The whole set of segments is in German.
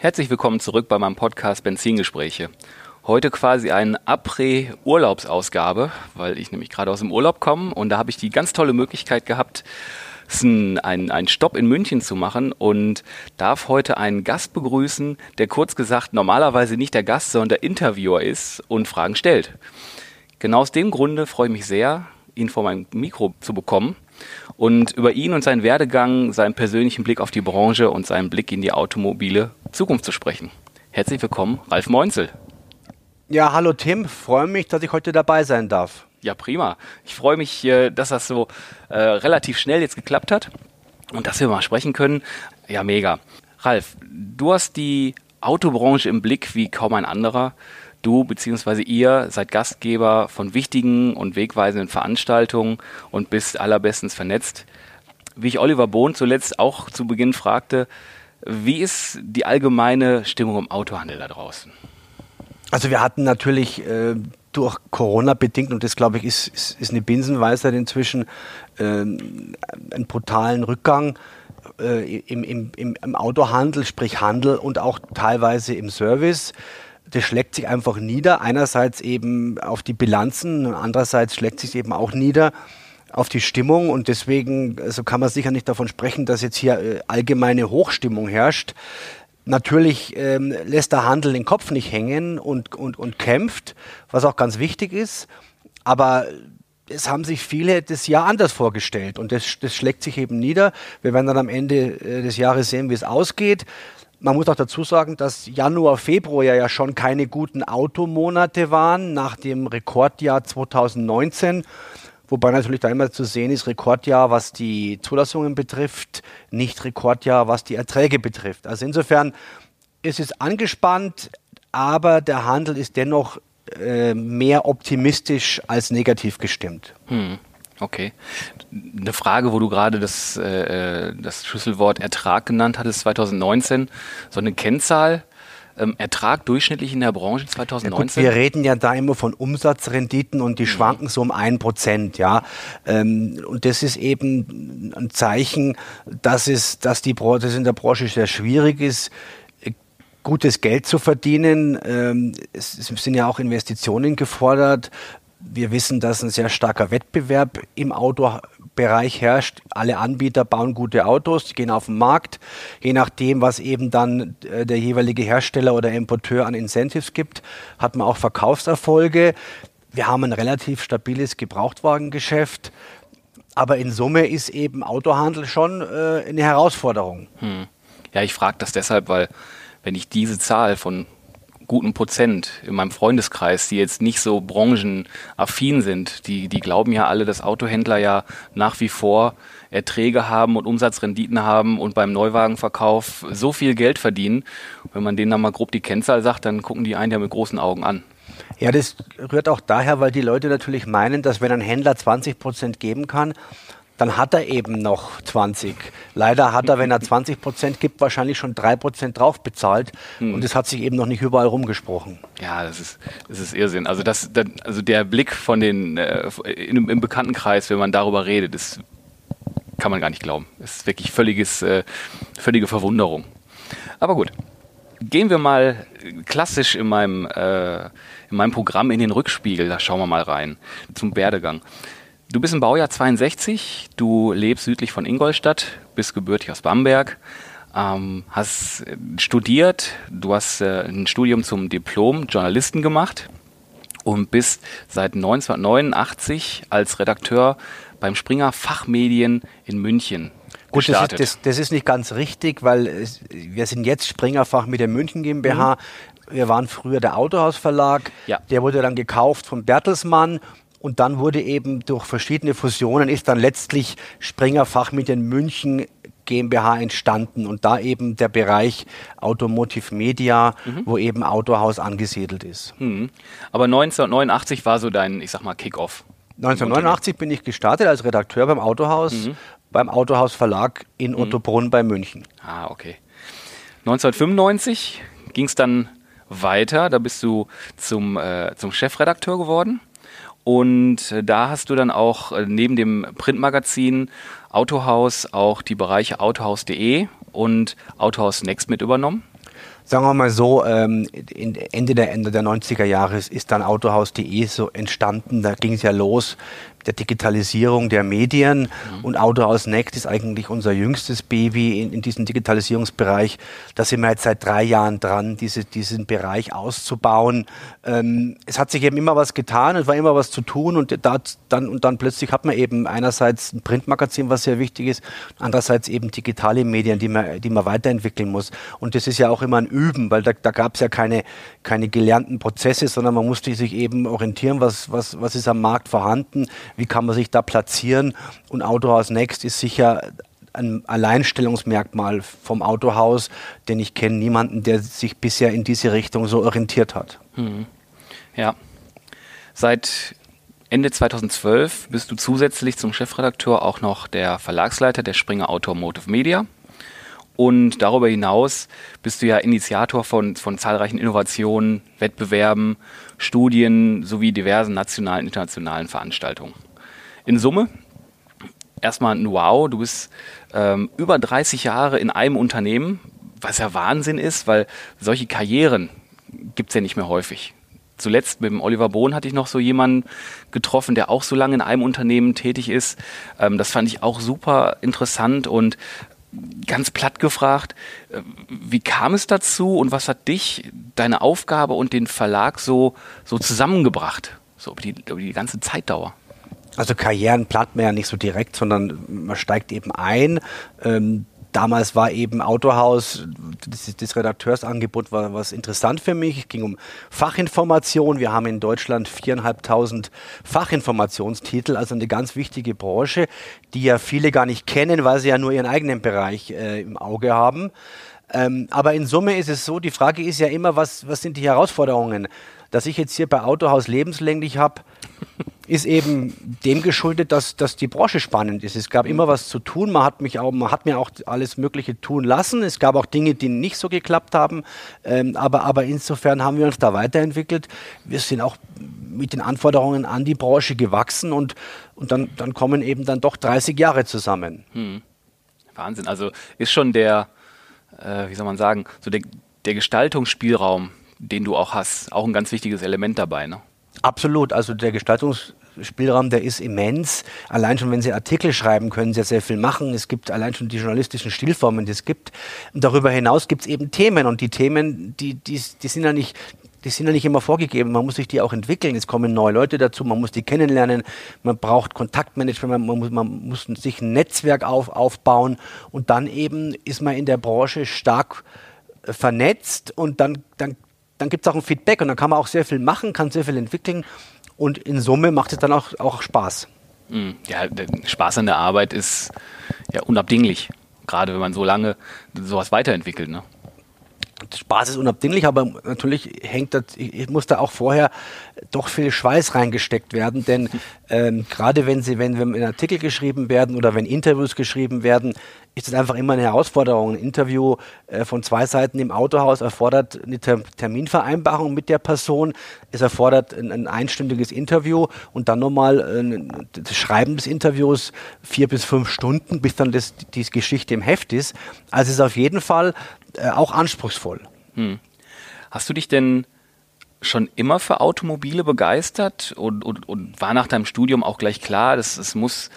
Herzlich willkommen zurück bei meinem Podcast Benzingespräche. Heute quasi eine Après-Urlaubsausgabe, weil ich nämlich gerade aus dem Urlaub komme und da habe ich die ganz tolle Möglichkeit gehabt, einen, einen Stopp in München zu machen und darf heute einen Gast begrüßen, der kurz gesagt normalerweise nicht der Gast, sondern der Interviewer ist und Fragen stellt. Genau aus dem Grunde freue ich mich sehr, ihn vor meinem Mikro zu bekommen und über ihn und seinen Werdegang, seinen persönlichen Blick auf die Branche und seinen Blick in die automobile Zukunft zu sprechen. Herzlich willkommen, Ralf Meunzel. Ja, hallo Tim, freue mich, dass ich heute dabei sein darf. Ja, prima. Ich freue mich, äh, dass das so äh, relativ schnell jetzt geklappt hat und dass wir mal sprechen können. Ja, mega. Ralf, du hast die Autobranche im Blick wie kaum ein anderer. Du bzw. ihr seid Gastgeber von wichtigen und wegweisenden Veranstaltungen und bist allerbestens vernetzt. Wie ich Oliver Bohn zuletzt auch zu Beginn fragte, wie ist die allgemeine Stimmung im Autohandel da draußen? Also wir hatten natürlich äh, durch Corona bedingt, und das glaube ich ist, ist, ist eine Binsenweisheit inzwischen, äh, einen brutalen Rückgang äh, im, im, im Autohandel, sprich Handel und auch teilweise im Service das schlägt sich einfach nieder. Einerseits eben auf die Bilanzen, andererseits schlägt sich eben auch nieder auf die Stimmung und deswegen also kann man sicher nicht davon sprechen, dass jetzt hier äh, allgemeine Hochstimmung herrscht. Natürlich ähm, lässt der Handel den Kopf nicht hängen und, und, und kämpft, was auch ganz wichtig ist. Aber es haben sich viele das Jahr anders vorgestellt und das, das schlägt sich eben nieder. Wir werden dann am Ende äh, des Jahres sehen, wie es ausgeht. Man muss auch dazu sagen, dass Januar, Februar ja schon keine guten Automonate waren nach dem Rekordjahr 2019. Wobei natürlich da immer zu sehen ist, Rekordjahr, was die Zulassungen betrifft, nicht Rekordjahr, was die Erträge betrifft. Also insofern ist es angespannt, aber der Handel ist dennoch äh, mehr optimistisch als negativ gestimmt. Hm. Okay. Eine Frage, wo du gerade das, äh, das Schlüsselwort Ertrag genannt hattest, 2019. So eine Kennzahl, ähm, Ertrag durchschnittlich in der Branche 2019? Ja gut, wir reden ja da immer von Umsatzrenditen und die mhm. schwanken so um ein Prozent, ja. Ähm, und das ist eben ein Zeichen, dass es, dass die Branche, dass in der Branche sehr schwierig ist, gutes Geld zu verdienen. Ähm, es sind ja auch Investitionen gefordert. Wir wissen, dass ein sehr starker Wettbewerb im Autobereich herrscht. Alle Anbieter bauen gute Autos, die gehen auf den Markt. Je nachdem, was eben dann äh, der jeweilige Hersteller oder Importeur an Incentives gibt, hat man auch Verkaufserfolge. Wir haben ein relativ stabiles Gebrauchtwagengeschäft. Aber in Summe ist eben Autohandel schon äh, eine Herausforderung. Hm. Ja, ich frage das deshalb, weil wenn ich diese Zahl von guten Prozent in meinem Freundeskreis, die jetzt nicht so branchenaffin sind, die, die glauben ja alle, dass Autohändler ja nach wie vor Erträge haben und Umsatzrenditen haben und beim Neuwagenverkauf so viel Geld verdienen. Wenn man denen dann mal grob die Kennzahl sagt, dann gucken die einen ja mit großen Augen an. Ja, das rührt auch daher, weil die Leute natürlich meinen, dass wenn ein Händler 20 Prozent geben kann, dann hat er eben noch 20. Leider hat er, wenn er 20 Prozent gibt, wahrscheinlich schon 3 Prozent drauf bezahlt. Hm. Und das hat sich eben noch nicht überall rumgesprochen. Ja, das ist, das ist Irrsinn. Also, das, das also der Blick von den, äh, in, im Bekanntenkreis, wenn man darüber redet, das kann man gar nicht glauben. Das ist wirklich völliges, äh, völlige Verwunderung. Aber gut. Gehen wir mal klassisch in meinem, äh, in meinem Programm in den Rückspiegel, da schauen wir mal rein, zum Werdegang. Du bist im Baujahr 62, du lebst südlich von Ingolstadt, bist gebürtig aus Bamberg, ähm, hast studiert, du hast äh, ein Studium zum Diplom Journalisten gemacht und bist seit 1989 als Redakteur beim Springer Fachmedien in München Gut, das ist, das, das ist, nicht ganz richtig, weil es, wir sind jetzt Springer Fachmedien München GmbH. Mhm. Wir waren früher der Autohausverlag. Ja. Der wurde dann gekauft von Bertelsmann und dann wurde eben durch verschiedene Fusionen ist dann letztlich Springer Fachmedien München GmbH entstanden und da eben der Bereich Automotive Media, mhm. wo eben Autohaus angesiedelt ist. Mhm. Aber 1989 war so dein, ich sag mal, Kickoff. 1989 bin ich gestartet als Redakteur beim Autohaus, mhm. beim Autohaus Verlag in mhm. Ottobrunn bei München. Ah, okay. 1995 ging es dann weiter, da bist du zum, äh, zum Chefredakteur geworden. Und äh, da hast du dann auch äh, neben dem Printmagazin Autohaus auch die Bereiche autohaus.de und Autohaus Next mit übernommen. Sagen wir mal so, ähm, Ende der Ende der 90er Jahre ist dann Autohaus.de so entstanden. Da ging es ja los der Digitalisierung der Medien mhm. und Autohaus Next ist eigentlich unser jüngstes Baby in, in diesem Digitalisierungsbereich. Da sind wir jetzt seit drei Jahren dran, diese, diesen Bereich auszubauen. Ähm, es hat sich eben immer was getan, es war immer was zu tun und, da, dann, und dann plötzlich hat man eben einerseits ein Printmagazin, was sehr wichtig ist, andererseits eben digitale Medien, die man, die man weiterentwickeln muss. Und das ist ja auch immer ein Üben, weil da, da gab es ja keine, keine gelernten Prozesse, sondern man musste sich eben orientieren, was, was, was ist am Markt vorhanden, wie kann man sich da platzieren. Und Autohaus Next ist sicher ein Alleinstellungsmerkmal vom Autohaus, denn ich kenne niemanden, der sich bisher in diese Richtung so orientiert hat. Hm. Ja. Seit Ende 2012 bist du zusätzlich zum Chefredakteur auch noch der Verlagsleiter der Springer Automotive Media. Und darüber hinaus bist du ja Initiator von, von zahlreichen Innovationen, Wettbewerben, Studien sowie diversen nationalen und internationalen Veranstaltungen. In Summe erstmal ein Wow, du bist ähm, über 30 Jahre in einem Unternehmen, was ja Wahnsinn ist, weil solche Karrieren gibt es ja nicht mehr häufig. Zuletzt mit dem Oliver Bohn hatte ich noch so jemanden getroffen, der auch so lange in einem Unternehmen tätig ist. Ähm, das fand ich auch super interessant und ganz platt gefragt, äh, wie kam es dazu und was hat dich, deine Aufgabe und den Verlag so, so zusammengebracht? So über die, über die ganze Zeitdauer. Also Karrieren plant man ja nicht so direkt, sondern man steigt eben ein. Ähm, damals war eben Autohaus, das, das Redakteursangebot war was interessant für mich. Es ging um Fachinformation. Wir haben in Deutschland viereinhalbtausend Fachinformationstitel, also eine ganz wichtige Branche, die ja viele gar nicht kennen, weil sie ja nur ihren eigenen Bereich äh, im Auge haben. Ähm, aber in Summe ist es so, die Frage ist ja immer, was, was sind die Herausforderungen? Dass ich jetzt hier bei Autohaus lebenslänglich habe, ist eben dem geschuldet, dass, dass die Branche spannend ist. Es gab immer was zu tun. Man hat, mich auch, man hat mir auch alles Mögliche tun lassen. Es gab auch Dinge, die nicht so geklappt haben. Ähm, aber, aber insofern haben wir uns da weiterentwickelt. Wir sind auch mit den Anforderungen an die Branche gewachsen und, und dann, dann kommen eben dann doch 30 Jahre zusammen. Hm. Wahnsinn. Also ist schon der, äh, wie soll man sagen, so der, der Gestaltungsspielraum, den du auch hast, auch ein ganz wichtiges Element dabei. Ne? Absolut. Also der Gestaltungsspielraum, der ist immens. Allein schon, wenn Sie Artikel schreiben, können Sie ja sehr viel machen. Es gibt allein schon die journalistischen Stilformen, die es gibt. Und darüber hinaus gibt es eben Themen. Und die Themen, die, die, die sind ja nicht, die sind ja nicht immer vorgegeben. Man muss sich die auch entwickeln. Es kommen neue Leute dazu. Man muss die kennenlernen. Man braucht Kontaktmanagement. Man muss, man muss sich ein Netzwerk auf, aufbauen. Und dann eben ist man in der Branche stark vernetzt und dann, dann dann gibt es auch ein Feedback und dann kann man auch sehr viel machen, kann sehr viel entwickeln und in Summe macht es dann auch, auch Spaß. Hm, ja, der Spaß an der Arbeit ist ja unabdinglich, gerade wenn man so lange sowas weiterentwickelt. Ne? Spaß ist unabdinglich, aber natürlich hängt das, muss da auch vorher doch viel Schweiß reingesteckt werden, denn ähm, gerade wenn sie, wenn, wenn Artikel geschrieben werden oder wenn Interviews geschrieben werden, ist es einfach immer eine Herausforderung. Ein Interview äh, von zwei Seiten im Autohaus erfordert eine Ter Terminvereinbarung mit der Person. Es erfordert ein, ein einstündiges Interview und dann nochmal äh, das Schreiben des Interviews vier bis fünf Stunden, bis dann das, die Geschichte im Heft ist. Also es ist auf jeden Fall äh, auch anspruchsvoll. Hm. Hast du dich denn schon immer für Automobile begeistert und, und, und war nach deinem Studium auch gleich klar, dass es muss,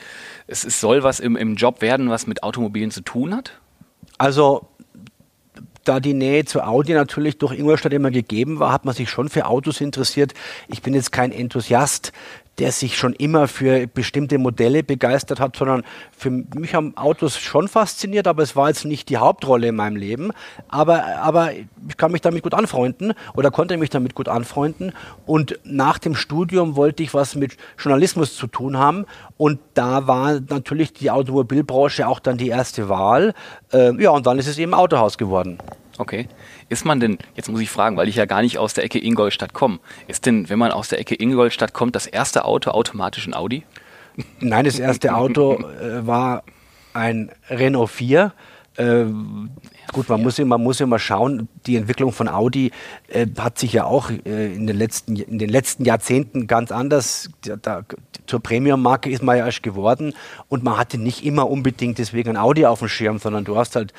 es, es soll was im, im Job werden, was mit Automobilen zu tun hat? Also da die Nähe zu Audi natürlich durch Ingolstadt immer gegeben war, hat man sich schon für Autos interessiert. Ich bin jetzt kein Enthusiast der sich schon immer für bestimmte Modelle begeistert hat, sondern für mich haben Autos schon fasziniert, aber es war jetzt nicht die Hauptrolle in meinem Leben. Aber, aber ich kann mich damit gut anfreunden oder konnte mich damit gut anfreunden. Und nach dem Studium wollte ich was mit Journalismus zu tun haben. Und da war natürlich die Automobilbranche auch dann die erste Wahl. Äh, ja, und dann ist es eben Autohaus geworden. Okay. Ist man denn, jetzt muss ich fragen, weil ich ja gar nicht aus der Ecke Ingolstadt komme, ist denn, wenn man aus der Ecke Ingolstadt kommt, das erste Auto automatisch ein Audi? Nein, das erste Auto äh, war ein Renault 4. Äh, gut, man muss, man muss immer schauen, die Entwicklung von Audi äh, hat sich ja auch äh, in, den letzten, in den letzten Jahrzehnten ganz anders, da, da, zur Premium-Marke ist man ja erst geworden und man hatte nicht immer unbedingt deswegen ein Audi auf dem Schirm, sondern du hast halt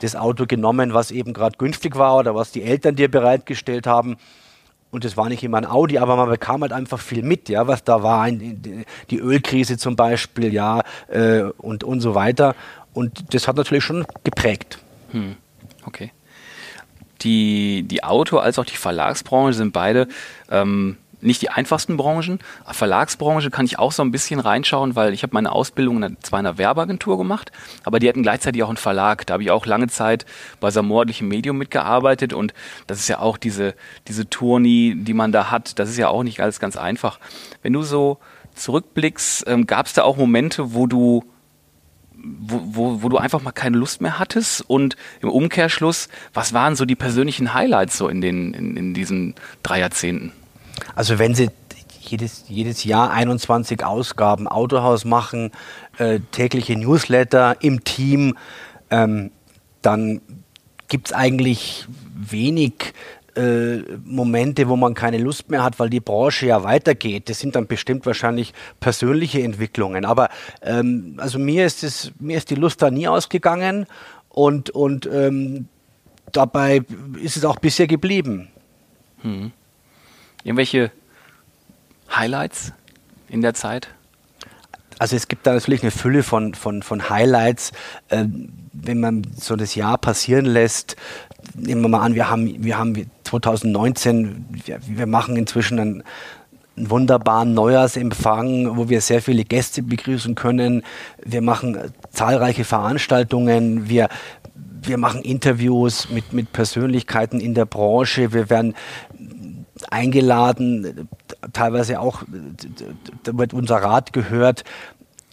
das Auto genommen, was eben gerade günstig war oder was die Eltern dir bereitgestellt haben. Und das war nicht immer ein Audi, aber man bekam halt einfach viel mit, ja, was da war, die Ölkrise zum Beispiel, ja, äh, und, und so weiter. Und das hat natürlich schon geprägt. Hm. Okay. Die, die Auto- als auch die Verlagsbranche sind beide ähm, nicht die einfachsten Branchen. Verlagsbranche kann ich auch so ein bisschen reinschauen, weil ich habe meine Ausbildung zwar in einer Werbeagentur gemacht, aber die hatten gleichzeitig auch einen Verlag. Da habe ich auch lange Zeit bei Samordlichem Medium mitgearbeitet und das ist ja auch diese, diese Tournee, die man da hat, das ist ja auch nicht alles ganz einfach. Wenn du so zurückblickst, ähm, gab es da auch Momente, wo du wo, wo, wo du einfach mal keine Lust mehr hattest und im Umkehrschluss, was waren so die persönlichen Highlights so in, den, in, in diesen drei Jahrzehnten? Also wenn Sie jedes, jedes Jahr 21 Ausgaben Autohaus machen, äh, tägliche Newsletter im Team, ähm, dann gibt es eigentlich wenig äh, Momente, wo man keine Lust mehr hat, weil die Branche ja weitergeht. Das sind dann bestimmt wahrscheinlich persönliche Entwicklungen. Aber ähm, also mir ist es, mir ist die Lust da nie ausgegangen und, und ähm, dabei ist es auch bisher geblieben. Hm. Irgendwelche Highlights in der Zeit? Also es gibt da natürlich eine Fülle von, von, von Highlights. Ähm, wenn man so das Jahr passieren lässt, nehmen wir mal an, wir haben, wir haben 2019, wir, wir machen inzwischen einen, einen wunderbaren Neujahrsempfang, wo wir sehr viele Gäste begrüßen können. Wir machen zahlreiche Veranstaltungen. Wir, wir machen Interviews mit, mit Persönlichkeiten in der Branche. Wir werden eingeladen, teilweise auch, da wird unser Rat gehört.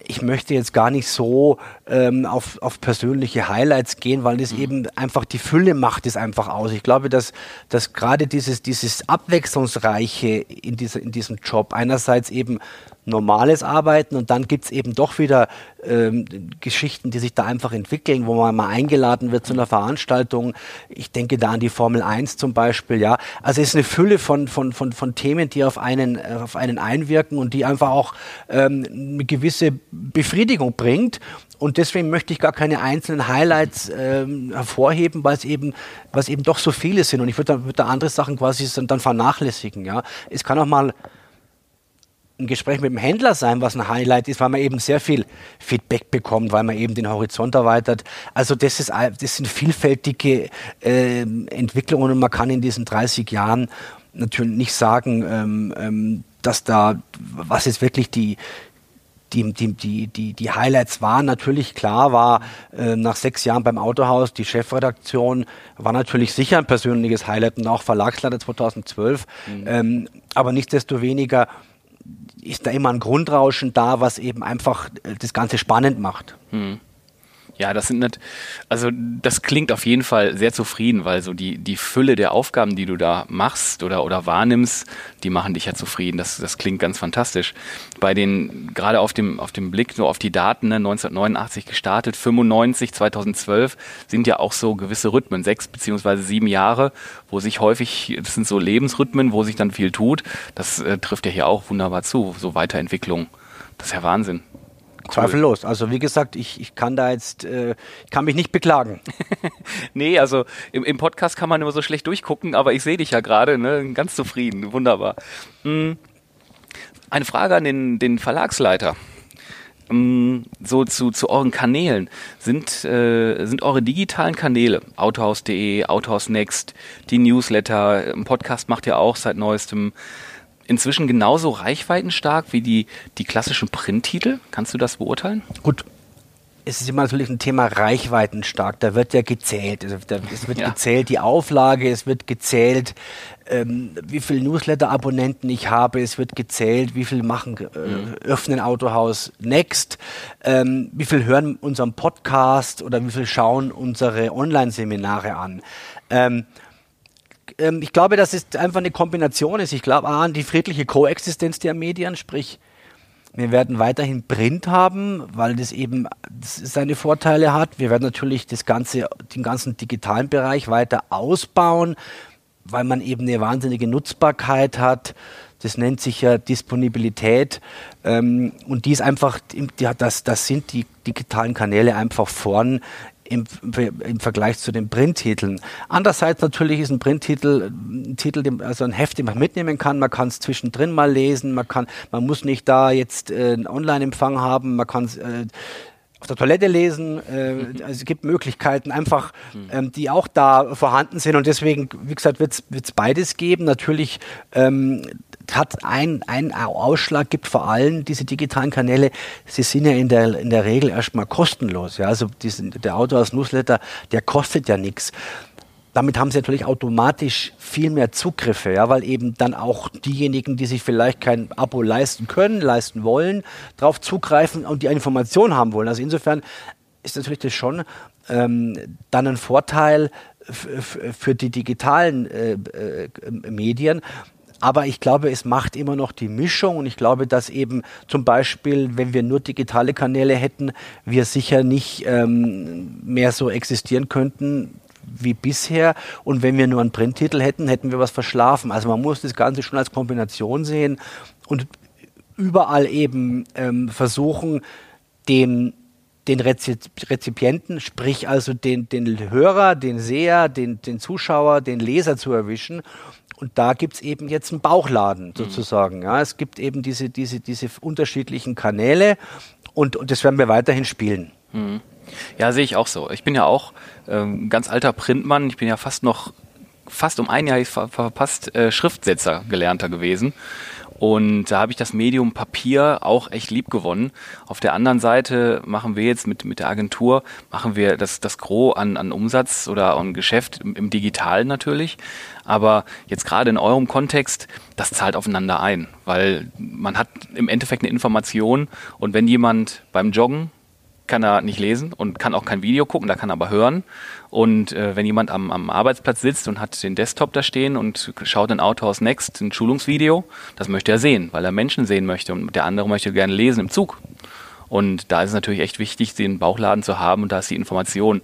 Ich möchte jetzt gar nicht so ähm, auf, auf persönliche Highlights gehen, weil das mhm. eben einfach die Fülle macht es einfach aus. Ich glaube, dass, dass gerade dieses, dieses Abwechslungsreiche in, dieser, in diesem Job einerseits eben normales Arbeiten und dann gibt es eben doch wieder ähm, Geschichten, die sich da einfach entwickeln, wo man mal eingeladen wird zu einer Veranstaltung. Ich denke da an die Formel 1 zum Beispiel, ja. Also es ist eine Fülle von, von, von, von Themen, die auf einen, äh, auf einen einwirken und die einfach auch ähm, eine gewisse Befriedigung bringt. Und deswegen möchte ich gar keine einzelnen Highlights ähm, hervorheben, weil es eben, was eben doch so viele sind. Und ich würde da, würd da andere Sachen quasi dann vernachlässigen. Ja. Es kann auch mal ein Gespräch mit dem Händler sein, was ein Highlight ist, weil man eben sehr viel Feedback bekommt, weil man eben den Horizont erweitert. Also das, ist, das sind vielfältige äh, Entwicklungen und man kann in diesen 30 Jahren natürlich nicht sagen, ähm, ähm, dass da, was jetzt wirklich die, die, die, die, die, Highlights waren. Natürlich klar war äh, nach sechs Jahren beim Autohaus die Chefredaktion war natürlich sicher ein persönliches Highlight und auch Verlagsleiter 2012. Mhm. Ähm, aber nichtsdestoweniger ist da immer ein Grundrauschen da, was eben einfach äh, das Ganze spannend macht. Hm. Ja, das sind nicht, also das klingt auf jeden Fall sehr zufrieden, weil so die, die Fülle der Aufgaben, die du da machst oder, oder wahrnimmst, die machen dich ja zufrieden. Das, das klingt ganz fantastisch. Bei den, gerade auf dem, auf dem Blick nur auf die Daten, ne, 1989 gestartet, 95, 2012 sind ja auch so gewisse Rhythmen, sechs beziehungsweise sieben Jahre, wo sich häufig, das sind so Lebensrhythmen, wo sich dann viel tut. Das äh, trifft ja hier auch wunderbar zu, so Weiterentwicklung. Das ist ja Wahnsinn. Cool. Zweifellos. Also wie gesagt, ich, ich kann da jetzt, äh, kann mich nicht beklagen. nee, also im, im Podcast kann man immer so schlecht durchgucken, aber ich sehe dich ja gerade, ne? ganz zufrieden, wunderbar. Hm. Eine Frage an den, den Verlagsleiter. Hm, so zu, zu euren Kanälen. Sind, äh, sind eure digitalen Kanäle, autohaus.de, Autohaus Next, die Newsletter, ein Podcast macht ihr auch seit neuestem, inzwischen genauso reichweitenstark wie die, die klassischen Printtitel? Kannst du das beurteilen? Gut, es ist immer natürlich ein Thema reichweitenstark. Da wird ja gezählt. Also da, es wird ja. gezählt die Auflage, es wird gezählt, ähm, wie viele Newsletter-Abonnenten ich habe, es wird gezählt, wie viel machen, äh, mhm. öffnen Autohaus Next, ähm, wie viel hören unseren Podcast oder wie viel schauen unsere Online-Seminare an. Ähm, ähm ich glaube, dass es einfach eine Kombination ist. Ich glaube an die friedliche Koexistenz der Medien, sprich wir werden weiterhin Print haben, weil das eben seine Vorteile hat. Wir werden natürlich das ganze, den ganzen digitalen Bereich weiter ausbauen, weil man eben eine wahnsinnige Nutzbarkeit hat. Das nennt sich ja Disponibilität. Ähm, und die ist einfach, das, das sind die digitalen Kanäle einfach vorn im, im Vergleich zu den Printtiteln. Andererseits natürlich ist ein Printtitel ein Titel, also ein Heft, den man mitnehmen kann. Man kann es zwischendrin mal lesen. Man kann, man muss nicht da jetzt äh, einen Online-Empfang haben. Man kann es äh, auf der Toilette lesen. Äh, mhm. also es gibt Möglichkeiten einfach, mhm. ähm, die auch da vorhanden sind. Und deswegen, wie gesagt, wird es beides geben. Natürlich ähm, hat ein, ein Ausschlag gibt vor allem diese digitalen Kanäle, sie sind ja in der, in der Regel erstmal kostenlos. Ja? Also diesen, der Autor als Newsletter, der kostet ja nichts. Damit haben sie natürlich automatisch viel mehr Zugriffe, ja, weil eben dann auch diejenigen, die sich vielleicht kein Abo leisten können, leisten wollen, darauf zugreifen und die Information haben wollen. Also insofern ist natürlich das schon ähm, dann ein Vorteil für die digitalen äh, äh, Medien, aber ich glaube, es macht immer noch die Mischung und ich glaube, dass eben zum Beispiel, wenn wir nur digitale Kanäle hätten, wir sicher nicht ähm, mehr so existieren könnten wie bisher. Und wenn wir nur einen Printtitel hätten, hätten wir was verschlafen. Also man muss das Ganze schon als Kombination sehen und überall eben ähm, versuchen, dem den Rezipienten, sprich also den, den Hörer, den Seher, den, den Zuschauer, den Leser zu erwischen und da gibt es eben jetzt einen Bauchladen mhm. sozusagen. Mhm. Ja, es gibt eben diese, diese, diese unterschiedlichen Kanäle und, und das werden wir weiterhin spielen. Mhm. Ja, sehe ich auch so. Ich bin ja auch ähm, ganz alter Printmann. Ich bin ja fast noch, fast um ein Jahr verpasst, äh, Schriftsetzer gelernter gewesen. Und da habe ich das Medium Papier auch echt lieb gewonnen. Auf der anderen Seite machen wir jetzt mit, mit der Agentur, machen wir das, das Gros an, an Umsatz oder an Geschäft im, im Digitalen natürlich. Aber jetzt gerade in eurem Kontext, das zahlt aufeinander ein, weil man hat im Endeffekt eine Information und wenn jemand beim Joggen kann er nicht lesen und kann auch kein Video gucken, da kann er aber hören. Und äh, wenn jemand am, am Arbeitsplatz sitzt und hat den Desktop da stehen und schaut in Autohaus Next ein Schulungsvideo, das möchte er sehen, weil er Menschen sehen möchte und der andere möchte gerne lesen im Zug. Und da ist es natürlich echt wichtig, den Bauchladen zu haben und da ist die Information,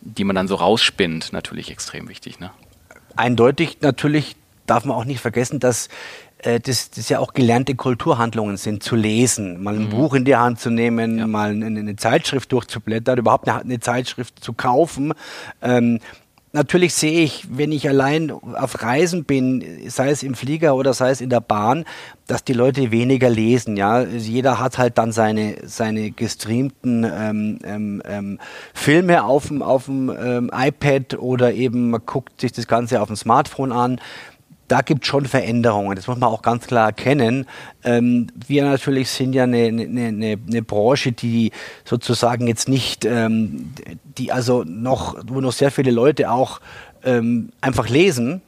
die man dann so rausspinnt, natürlich extrem wichtig. Ne? Eindeutig natürlich darf man auch nicht vergessen, dass äh, das, das ja auch gelernte Kulturhandlungen sind, zu lesen, mal ein mhm. Buch in die Hand zu nehmen, ja. mal eine, eine, Zeitschrift durchzublättern, überhaupt eine, eine Zeitschrift zu kaufen. Ähm, natürlich sehe ich, wenn ich allein auf Reisen bin, sei es im Flieger oder sei es in der Bahn, dass die Leute weniger lesen. Ja, jeder hat halt dann seine seine gestreamten ähm, ähm, ähm Filme auf dem auf dem ähm, iPad oder eben man guckt sich das Ganze auf dem Smartphone an da gibt es schon Veränderungen, das muss man auch ganz klar erkennen. Ähm, wir natürlich sind ja eine, eine, eine, eine, Branche, die sozusagen jetzt nicht, ähm, die also noch, wo noch sehr viele Leute auch ähm, einfach lesen.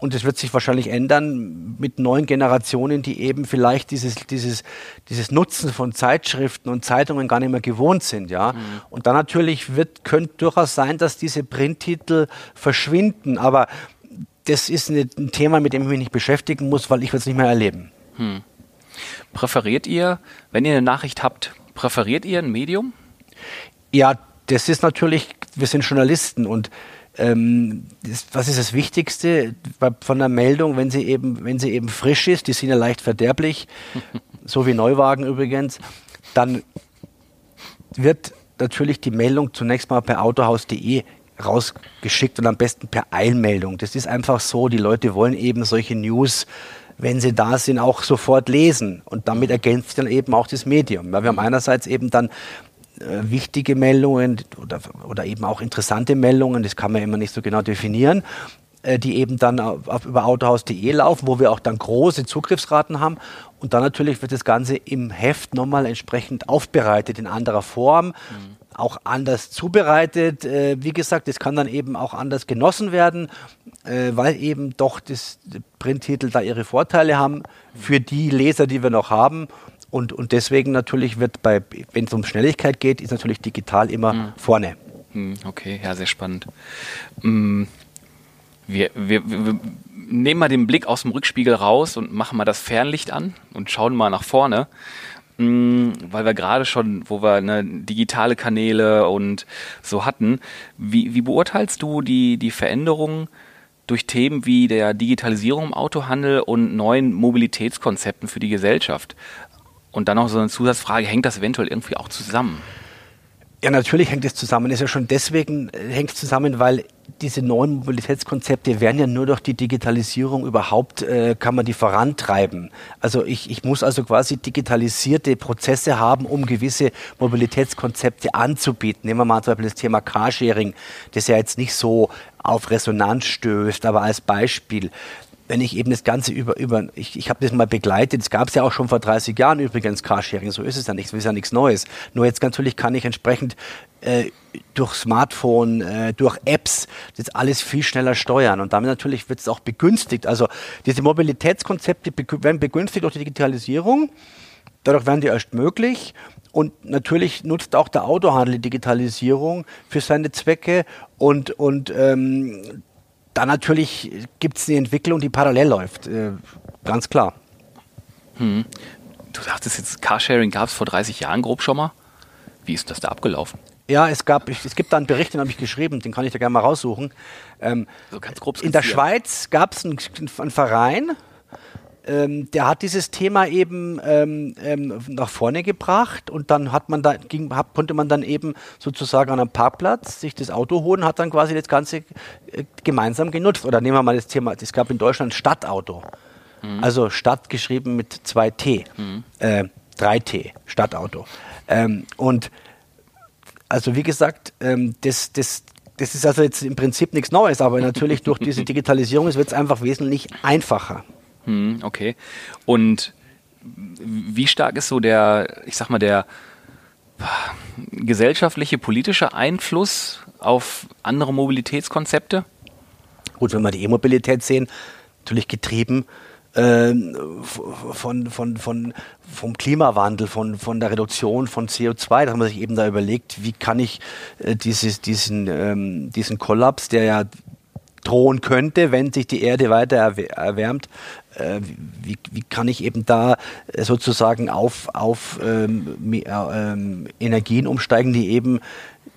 Und das wird sich wahrscheinlich ändern mit neuen Generationen, die eben vielleicht dieses, dieses, dieses Nutzen von Zeitschriften und Zeitungen gar nicht mehr gewohnt sind. Ja? Mhm. Und dann natürlich wird, könnte durchaus sein, dass diese Printtitel verschwinden. Aber das ist ein Thema, mit dem ich mich nicht beschäftigen muss, weil ich es nicht mehr erleben. Hm. Präferiert ihr, wenn ihr eine Nachricht habt, präferiert ihr ein Medium? Ja, das ist natürlich, wir sind Journalisten und ähm, das, was ist das Wichtigste von der Meldung, wenn sie eben, wenn sie eben frisch ist, die sind ja leicht verderblich, so wie Neuwagen übrigens, dann wird natürlich die Meldung zunächst mal per autohaus.de rausgeschickt und am besten per Eilmeldung. Das ist einfach so, die Leute wollen eben solche News, wenn sie da sind, auch sofort lesen. Und damit ergänzt sich dann eben auch das Medium. Weil wir haben einerseits eben dann äh, wichtige Meldungen oder, oder eben auch interessante Meldungen, das kann man immer nicht so genau definieren. äh, die eben dann auf, auf über autohaus.de laufen, wo wir auch dann große Zugriffsraten haben. Und dann natürlich wird das Ganze im Heft nochmal entsprechend aufbereitet in anderer Form. Mhm auch anders zubereitet. Äh, wie gesagt, das kann dann eben auch anders genossen werden, äh, weil eben doch das Printtitel da ihre Vorteile haben für die Leser, die wir noch haben. Und, und deswegen natürlich wird bei, wenn es um Schnelligkeit geht, ist natürlich digital immer mhm. vorne. Hm, okay, ja, sehr spannend. Mm, wir, wir, wir, nehmen mal den Blick aus dem Rückspiegel raus und machen mal das Fernlicht an und schauen mal nach vorne. Mm, weil wir gerade schon, wo wir ne, digitale Kanäle und so hatten, wie, wie beurteilst du die, die Veränderungen durch Themen wie der Digitalisierung im Autohandel und neuen Mobilitätskonzepten für die Gesellschaft? Und dann noch so eine Zusatzfrage, hängt das eventuell irgendwie auch zusammen? Ja, natürlich hängt es zusammen. Ist ja schon deswegen äh, hängt es zusammen, weil diese neuen Mobilitätskonzepte werden ja nur durch die Digitalisierung überhaupt, äh, kann man die vorantreiben. Also ich, ich muss also quasi digitalisierte Prozesse haben, um gewisse Mobilitätskonzepte anzubieten. Nehmen wir mal zum Beispiel das Thema Carsharing, das ja jetzt nicht so auf Resonanz stößt, aber als Beispiel wenn ich eben das Ganze über, über ich, ich habe das mal begleitet, es gab es ja auch schon vor 30 Jahren übrigens Carsharing, so ist es ja nichts, ist ja nichts Neues. Nur jetzt natürlich kann ich entsprechend äh, durch Smartphone, äh, durch Apps das alles viel schneller steuern und damit natürlich wird es auch begünstigt. Also diese Mobilitätskonzepte werden begünstigt durch die Digitalisierung, dadurch werden die erst möglich und natürlich nutzt auch der Autohandel die Digitalisierung für seine Zwecke und, und ähm, dann natürlich gibt es eine Entwicklung, die parallel läuft. Äh, ganz klar. Hm. Du sagtest jetzt, Carsharing gab es vor 30 Jahren grob schon mal. Wie ist das da abgelaufen? Ja, es, gab, es gibt da einen Bericht, den habe ich geschrieben, den kann ich da gerne mal raussuchen. Ähm, so ganz grob in der Schweiz gab es einen, einen Verein, ähm, der hat dieses Thema eben ähm, ähm, nach vorne gebracht und dann hat man da, ging, hab, konnte man dann eben sozusagen an einem Parkplatz sich das Auto holen, hat dann quasi das Ganze äh, gemeinsam genutzt. Oder nehmen wir mal das Thema, es gab in Deutschland Stadtauto. Mhm. Also Stadt geschrieben mit zwei T, mhm. äh, 3T, Stadtauto. Ähm, und also wie gesagt, ähm, das, das, das ist also jetzt im Prinzip nichts Neues, aber natürlich durch diese Digitalisierung wird es einfach wesentlich einfacher. Hm, okay. Und wie stark ist so der, ich sag mal, der gesellschaftliche, politische Einfluss auf andere Mobilitätskonzepte? Gut, wenn wir die E-Mobilität sehen, natürlich getrieben ähm, von, von, von, vom Klimawandel, von, von der Reduktion von CO2. Da haben wir sich eben da überlegt, wie kann ich äh, dieses, diesen, ähm, diesen Kollaps, der ja drohen könnte, wenn sich die Erde weiter erwärmt, wie, wie, kann ich eben da sozusagen auf, auf ähm, äh, ähm, Energien umsteigen, die eben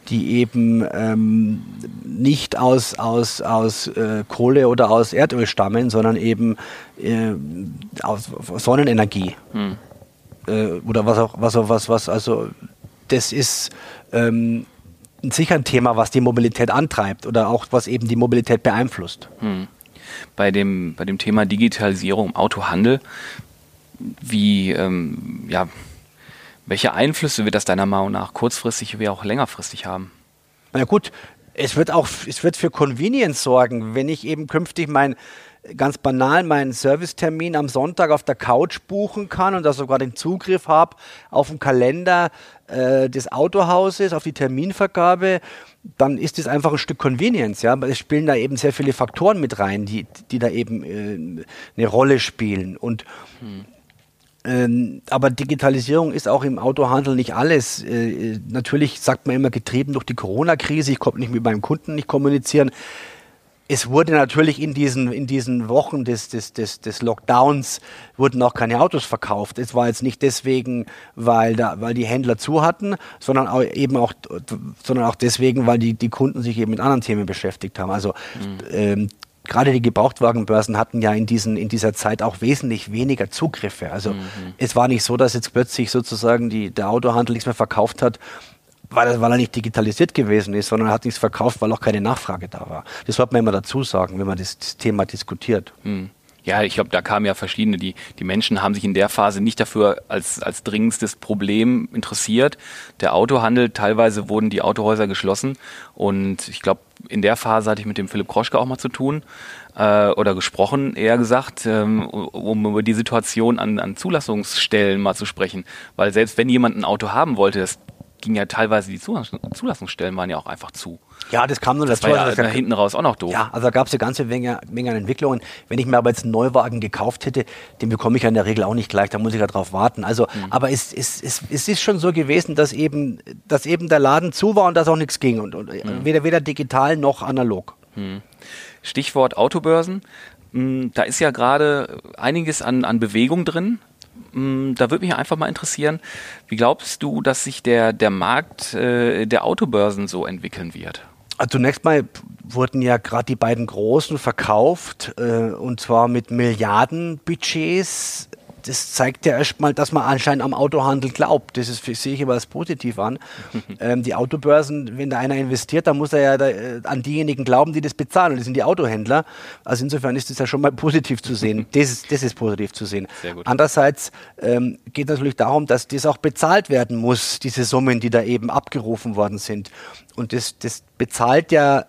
die eben ähm, nicht aus, aus, aus äh, Kohle oder aus Erdöl stammen, sondern eben äh, aus Sonnenenergie. Hm. Äh, oder was auch, was auch, was, was, also das ist ähm, sicher ein Thema, was die Mobilität antreibt oder auch was eben die Mobilität beeinflusst. Hm. Bei, dem, bei dem Thema Digitalisierung im Autohandel, wie, ähm, ja, welche Einflüsse wird das deiner Meinung nach kurzfristig wie auch längerfristig haben? Na gut, es wird auch, es wird für Convenience sorgen, wenn ich eben künftig mein ganz banal meinen Servicetermin am Sonntag auf der Couch buchen kann und da sogar den Zugriff habe auf den Kalender äh, des Autohauses, auf die Terminvergabe, dann ist es einfach ein Stück Convenience. Ja? Es spielen da eben sehr viele Faktoren mit rein, die, die da eben äh, eine Rolle spielen. Und hm. Ähm, aber Digitalisierung ist auch im Autohandel nicht alles. Äh, natürlich sagt man immer getrieben durch die Corona-Krise, ich konnte nicht mit meinem Kunden nicht kommunizieren es wurde natürlich in diesen, in diesen Wochen des, des, des, des Lockdowns wurden auch keine Autos verkauft. Es war jetzt nicht deswegen, weil, da, weil die Händler zu hatten, sondern auch eben auch, sondern auch deswegen, weil die, die Kunden sich eben mit anderen Themen beschäftigt haben. Also mhm. ähm, gerade die Gebrauchtwagenbörsen hatten ja in, diesen, in dieser Zeit auch wesentlich weniger Zugriffe. Also mhm. es war nicht so, dass jetzt plötzlich sozusagen die, der Autohandel nichts mehr verkauft hat, weil, weil er nicht digitalisiert gewesen ist, sondern er hat nichts verkauft, weil auch keine Nachfrage da war. Das sollte man immer dazu sagen, wenn man das, das Thema diskutiert. Hm. Ja, ich glaube, da kamen ja verschiedene. Die, die Menschen haben sich in der Phase nicht dafür als, als dringendstes Problem interessiert. Der Autohandel, teilweise wurden die Autohäuser geschlossen. Und ich glaube, in der Phase hatte ich mit dem Philipp Kroschke auch mal zu tun äh, oder gesprochen, eher gesagt, ähm, um über die Situation an, an Zulassungsstellen mal zu sprechen. Weil selbst wenn jemand ein Auto haben wollte, das ging ja teilweise, die Zulassungsstellen waren ja auch einfach zu. Ja, das kam nur das dazu. War ja also da hinten raus auch noch doof. Ja, also da gab es eine ganze Menge, Menge an Entwicklungen. Wenn ich mir aber jetzt einen Neuwagen gekauft hätte, den bekomme ich ja in der Regel auch nicht gleich, da muss ich ja drauf warten. Also, mhm. aber es, es, es, es ist schon so gewesen, dass eben, dass eben der Laden zu war und dass auch nichts ging. Und, und mhm. weder, weder digital noch analog. Mhm. Stichwort Autobörsen. Hm, da ist ja gerade einiges an, an Bewegung drin. Mm, da würde mich einfach mal interessieren, wie glaubst du, dass sich der, der Markt äh, der Autobörsen so entwickeln wird? Also zunächst mal wurden ja gerade die beiden großen verkauft äh, und zwar mit Milliardenbudgets das zeigt ja erstmal, dass man anscheinend am Autohandel glaubt. Das ist, sehe ich immer als positiv an. ähm, die Autobörsen, wenn da einer investiert, dann muss er ja da, äh, an diejenigen glauben, die das bezahlen. Und das sind die Autohändler. Also insofern ist das ja schon mal positiv zu sehen. Das ist, das ist positiv zu sehen. Andererseits ähm, geht natürlich darum, dass das auch bezahlt werden muss, diese Summen, die da eben abgerufen worden sind. Und das, das bezahlt ja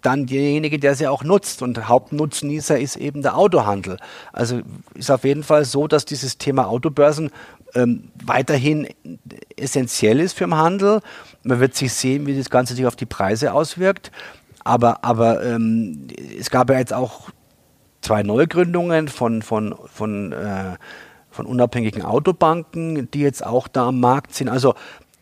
dann derjenige, der sie auch nutzt. Und Hauptnutznießer ist eben der Autohandel. Also ist auf jeden Fall so, dass dieses Thema Autobörsen ähm, weiterhin essentiell ist für den Handel. Man wird sich sehen, wie das Ganze sich auf die Preise auswirkt. Aber, aber ähm, es gab ja jetzt auch zwei Neugründungen von, von, von, äh, von unabhängigen Autobanken, die jetzt auch da am Markt sind. Also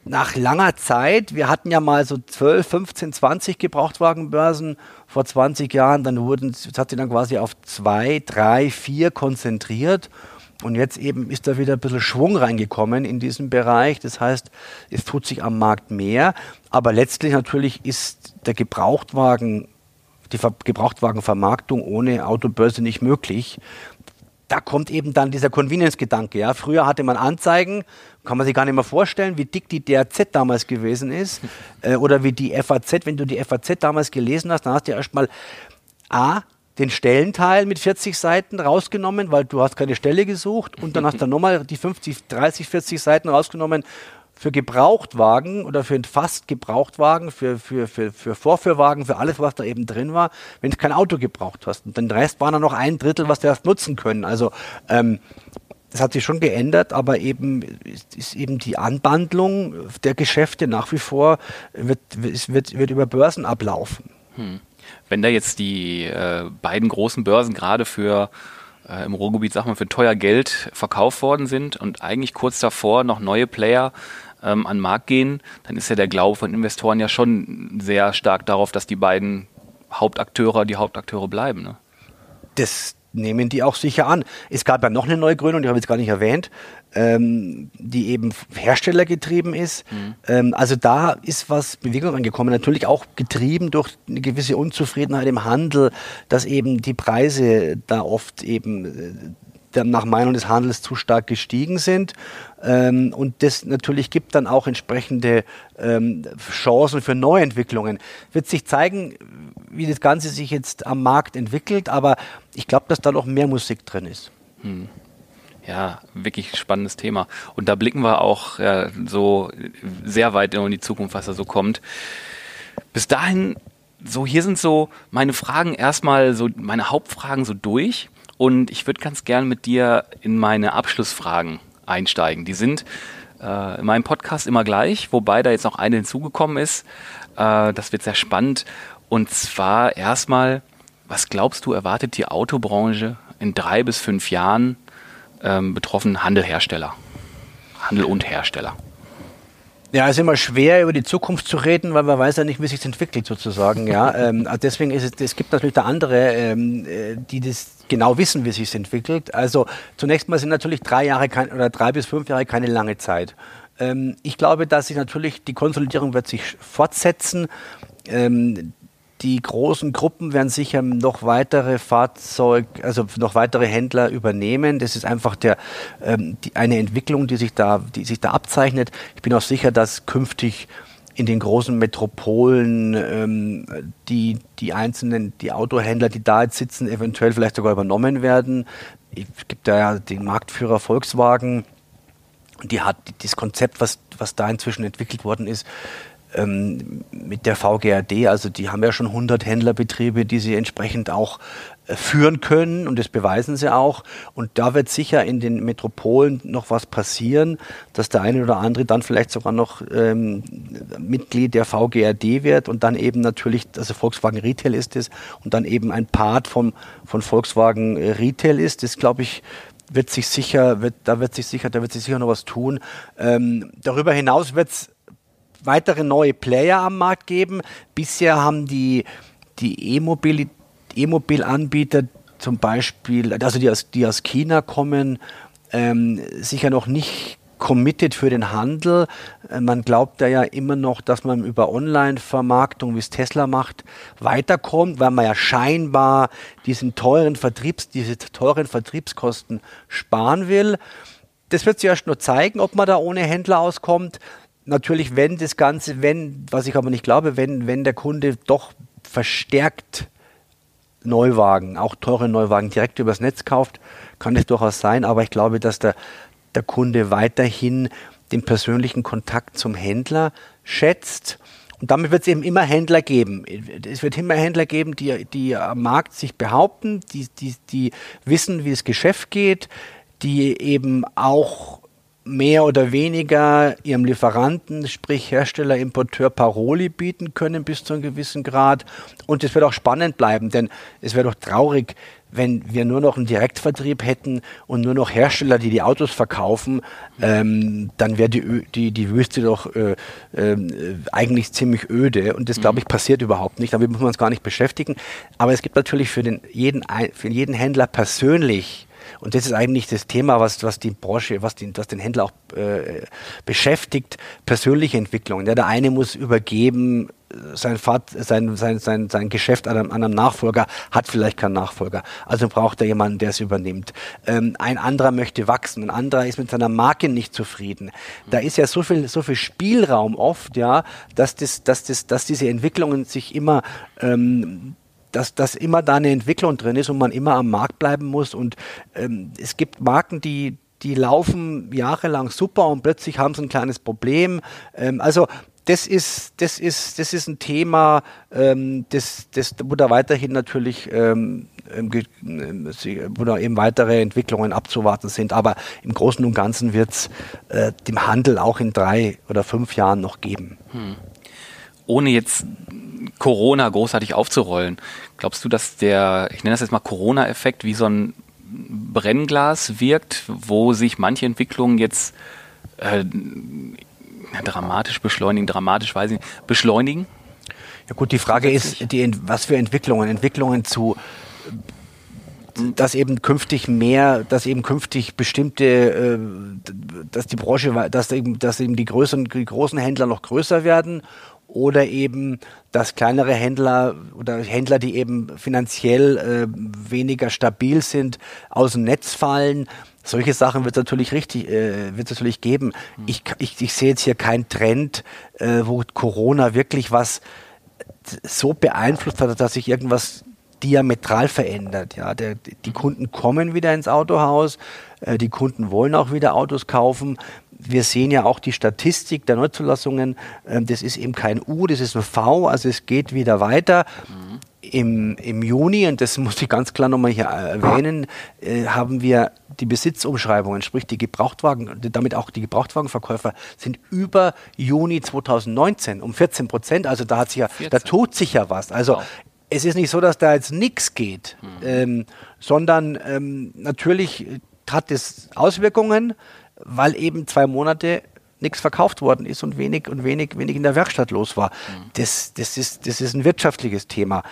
nach langer Zeit, wir hatten ja mal so 12, 15, 20 Gebrauchtwagenbörsen vor 20 Jahren, dann wurden, das hat sich dann quasi auf zwei, drei, vier konzentriert. Und jetzt eben ist da wieder ein bisschen Schwung reingekommen in diesen Bereich. Das heißt, es tut sich am Markt mehr. Aber letztlich natürlich ist der Gebrauchtwagen, die Gebrauchtwagenvermarktung ohne Autobörse nicht möglich da kommt eben dann dieser Convenience-Gedanke. Ja. Früher hatte man Anzeigen, kann man sich gar nicht mehr vorstellen, wie dick die DRZ damals gewesen ist äh, oder wie die FAZ. Wenn du die FAZ damals gelesen hast, dann hast du ja erstmal A, den Stellenteil mit 40 Seiten rausgenommen, weil du hast keine Stelle gesucht und dann hast du nochmal die 50, 30, 40 Seiten rausgenommen für Gebrauchtwagen oder für fast Gebrauchtwagen, für, für, für, für Vorführwagen, für alles, was da eben drin war, wenn du kein Auto gebraucht hast. Und den Rest war dann noch ein Drittel, was du hast nutzen können. Also ähm, das hat sich schon geändert, aber eben ist, ist eben die Anbandlung der Geschäfte nach wie vor wird, wird, wird über Börsen ablaufen. Hm. Wenn da jetzt die äh, beiden großen Börsen gerade für äh, im Ruhrgebiet, sag mal, für teuer Geld verkauft worden sind und eigentlich kurz davor noch neue Player ähm, an den Markt gehen, dann ist ja der Glaube von Investoren ja schon sehr stark darauf, dass die beiden Hauptakteure die Hauptakteure bleiben. Ne? Das nehmen die auch sicher an. Es gab ja noch eine Neugründung, die habe ich jetzt gar nicht erwähnt, ähm, die eben herstellergetrieben ist. Mhm. Ähm, also da ist was Bewegung angekommen. Natürlich auch getrieben durch eine gewisse Unzufriedenheit im Handel, dass eben die Preise da oft eben äh, nach Meinung des Handels zu stark gestiegen sind. Ähm, und das natürlich gibt dann auch entsprechende ähm, Chancen für Neuentwicklungen. Wird sich zeigen, wie das Ganze sich jetzt am Markt entwickelt, aber ich glaube, dass da noch mehr Musik drin ist. Hm. Ja, wirklich spannendes Thema. Und da blicken wir auch ja, so sehr weit in die Zukunft, was da so kommt. Bis dahin, so hier sind so meine Fragen erstmal so meine Hauptfragen so durch. Und ich würde ganz gern mit dir in meine Abschlussfragen einsteigen. Die sind äh, in meinem Podcast immer gleich, wobei da jetzt noch eine hinzugekommen ist. Äh, das wird sehr spannend. Und zwar erstmal, was glaubst du, erwartet die Autobranche in drei bis fünf Jahren ähm, betroffen Handel, Hersteller? Handel und Hersteller. Ja, es ist immer schwer, über die Zukunft zu reden, weil man weiß ja nicht, wie sich entwickelt sozusagen. Ja, ähm, also deswegen ist es, es gibt natürlich da andere, ähm, äh, die das genau wissen, wie sich entwickelt. Also zunächst mal sind natürlich drei Jahre kein, oder drei bis fünf Jahre keine lange Zeit. Ähm, ich glaube, dass sich natürlich die Konsolidierung wird sich fortsetzen. Ähm, die großen Gruppen werden sicher noch weitere Fahrzeug, also noch weitere Händler übernehmen. Das ist einfach der, ähm, die, eine Entwicklung, die sich, da, die sich da abzeichnet. Ich bin auch sicher, dass künftig in den großen Metropolen ähm, die, die einzelnen, die Autohändler, die da jetzt sitzen, eventuell vielleicht sogar übernommen werden. Es gibt da ja den Marktführer Volkswagen, die hat das Konzept, was, was da inzwischen entwickelt worden ist, ähm, mit der VGRD, also die haben ja schon 100 Händlerbetriebe, die sie entsprechend auch äh, führen können und das beweisen sie auch. Und da wird sicher in den Metropolen noch was passieren, dass der eine oder andere dann vielleicht sogar noch ähm, Mitglied der VGRD wird und dann eben natürlich, also Volkswagen Retail ist es und dann eben ein Part vom, von Volkswagen Retail ist. Das glaube ich, wird sich sicher, wird, da wird sich sicher, da wird sich sicher noch was tun. Ähm, darüber hinaus wird es weitere neue Player am Markt geben. Bisher haben die, die E-Mobil-Anbieter zum Beispiel, also die aus, die aus China kommen, ähm, sicher noch nicht committed für den Handel. Äh, man glaubt da ja immer noch, dass man über Online-Vermarktung, wie es Tesla macht, weiterkommt, weil man ja scheinbar diesen teuren Vertriebs, diese teuren Vertriebskosten sparen will. Das wird sich erst nur zeigen, ob man da ohne Händler auskommt natürlich, wenn das Ganze, wenn, was ich aber nicht glaube, wenn, wenn der Kunde doch verstärkt Neuwagen, auch teure Neuwagen direkt übers Netz kauft, kann es durchaus sein, aber ich glaube, dass der, der Kunde weiterhin den persönlichen Kontakt zum Händler schätzt. Und damit wird es eben immer Händler geben. Es wird immer Händler geben, die, die am Markt sich behaupten, die, die, die wissen, wie das Geschäft geht, die eben auch mehr oder weniger ihrem Lieferanten, sprich Hersteller, Importeur Paroli bieten können bis zu einem gewissen Grad. Und es wird auch spannend bleiben, denn es wäre doch traurig, wenn wir nur noch einen Direktvertrieb hätten und nur noch Hersteller, die die Autos verkaufen, ähm, dann wäre die, die, die Wüste doch äh, äh, eigentlich ziemlich öde. Und das, glaube ich, passiert überhaupt nicht. Damit muss man uns gar nicht beschäftigen. Aber es gibt natürlich für, den, jeden, für jeden Händler persönlich und das ist eigentlich das Thema, was, was die Branche, was, den, was den Händler auch äh, beschäftigt, persönliche Entwicklung. Ja, der eine muss übergeben, sein, Vater, sein, sein, sein, sein Geschäft an einem, an einem Nachfolger, hat vielleicht keinen Nachfolger. Also braucht er jemanden, der es übernimmt. Ähm, ein anderer möchte wachsen, ein anderer ist mit seiner Marke nicht zufrieden. Da ist ja so viel, so viel Spielraum oft, ja, dass, das, dass, das, dass diese Entwicklungen sich immer ähm, dass, dass immer da eine Entwicklung drin ist und man immer am Markt bleiben muss. Und ähm, es gibt Marken, die, die laufen jahrelang super und plötzlich haben sie ein kleines Problem. Ähm, also das ist, das ist, das ist ein Thema, ähm, das, das, wo da weiterhin natürlich ähm, ähm, ähm wo da eben weitere Entwicklungen abzuwarten sind. Aber im Großen und Ganzen wird es äh, dem Handel auch in drei oder fünf Jahren noch geben. Hm. Ohne jetzt Corona großartig aufzurollen. Glaubst du, dass der, ich nenne das jetzt mal Corona-Effekt, wie so ein Brennglas wirkt, wo sich manche Entwicklungen jetzt äh, dramatisch beschleunigen, dramatisch weiß ich nicht, beschleunigen? Ja gut, die Frage ist, die, was für Entwicklungen? Entwicklungen zu dass eben künftig mehr, dass eben künftig bestimmte, äh, dass die Branche, dass eben, dass eben die größeren, die großen Händler noch größer werden oder eben, dass kleinere Händler oder Händler, die eben finanziell äh, weniger stabil sind, aus dem Netz fallen. Solche Sachen wird es natürlich richtig, äh, wird natürlich geben. Ich, ich, ich sehe jetzt hier keinen Trend, äh, wo Corona wirklich was so beeinflusst hat, dass sich irgendwas diametral verändert. Ja, der, die Kunden kommen wieder ins Autohaus, äh, die Kunden wollen auch wieder Autos kaufen wir sehen ja auch die Statistik der Neuzulassungen. Ähm, das ist eben kein U, das ist ein V, also es geht wieder weiter. Mhm. Im, Im Juni, und das muss ich ganz klar nochmal hier erwähnen, äh, haben wir die Besitzumschreibungen, sprich die Gebrauchtwagen, damit auch die Gebrauchtwagenverkäufer sind über Juni 2019 um 14 Prozent. Also da hat sich ja, 14. da tut sich ja was. Also wow. es ist nicht so, dass da jetzt nichts geht, mhm. ähm, sondern ähm, natürlich hat es Auswirkungen weil eben zwei Monate nichts verkauft worden ist und wenig und wenig, wenig in der Werkstatt los war. Mhm. Das, das, ist, das ist ein wirtschaftliches Thema.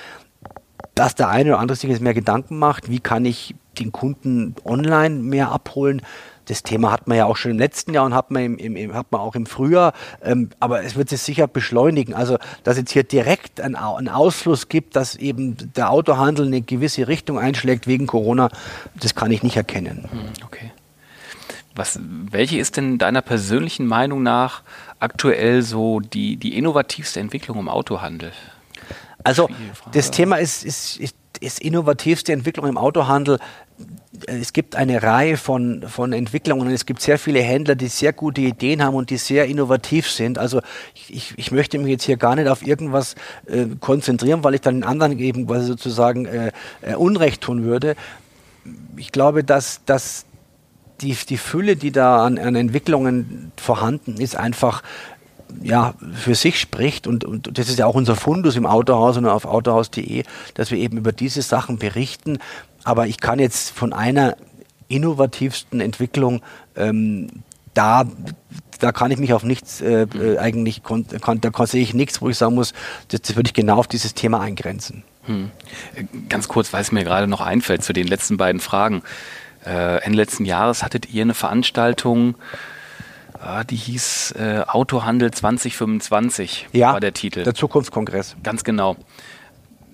Dass der eine oder andere sich jetzt mehr Gedanken macht, wie kann ich den Kunden online mehr abholen, das Thema hat man ja auch schon im letzten Jahr und hat man, im, im, hat man auch im Frühjahr, ähm, aber es wird sich sicher beschleunigen. Also, dass jetzt hier direkt ein, ein Ausfluss gibt, dass eben der Autohandel eine gewisse Richtung einschlägt wegen Corona, das kann ich nicht erkennen. Hm, okay. Was, welche ist denn deiner persönlichen Meinung nach aktuell so die, die innovativste Entwicklung im Autohandel? Also das Thema ist, ist, ist, ist innovativste Entwicklung im Autohandel es gibt eine Reihe von, von Entwicklungen und es gibt sehr viele Händler, die sehr gute Ideen haben und die sehr innovativ sind. Also ich, ich möchte mich jetzt hier gar nicht auf irgendwas äh, konzentrieren, weil ich dann den anderen eben quasi sozusagen äh, äh, Unrecht tun würde. Ich glaube, dass, dass die, die Fülle, die da an, an Entwicklungen vorhanden ist, einfach ja, für sich spricht und, und das ist ja auch unser Fundus im Autohaus und auf autohaus.de, dass wir eben über diese Sachen berichten, aber ich kann jetzt von einer innovativsten Entwicklung ähm, da da kann ich mich auf nichts äh, äh eigentlich kann, da sehe ich nichts, wo ich sagen muss, das, das würde ich genau auf dieses Thema eingrenzen. Hm. Ganz kurz, weil es mir gerade noch einfällt zu den letzten beiden Fragen. Äh, Ende letzten Jahres hattet ihr eine Veranstaltung, äh, die hieß äh, Autohandel 2025, ja, war der Titel. Der Zukunftskongress. Ganz genau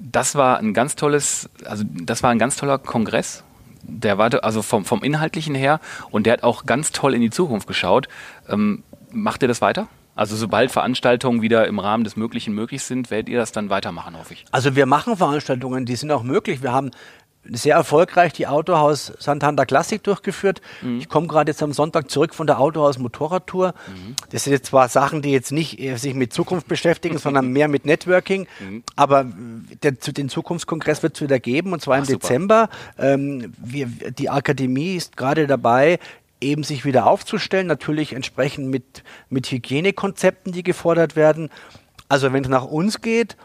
das war ein ganz tolles, also das war ein ganz toller Kongress. Der war also vom, vom Inhaltlichen her und der hat auch ganz toll in die Zukunft geschaut. Ähm, macht ihr das weiter? Also sobald Veranstaltungen wieder im Rahmen des Möglichen möglich sind, werdet ihr das dann weitermachen, hoffe ich. Also wir machen Veranstaltungen, die sind auch möglich. Wir haben sehr erfolgreich die Autohaus Santander Classic durchgeführt. Mhm. Ich komme gerade jetzt am Sonntag zurück von der Autohaus Motorradtour. Mhm. Das sind jetzt zwar Sachen, die jetzt nicht äh, sich mit Zukunft beschäftigen, sondern mehr mit Networking. Mhm. Aber äh, der, den Zukunftskongress wird es wieder geben und zwar Ach, im super. Dezember. Ähm, wir, die Akademie ist gerade dabei, eben sich wieder aufzustellen, natürlich entsprechend mit, mit Hygienekonzepten, die gefordert werden. Also wenn es nach uns geht,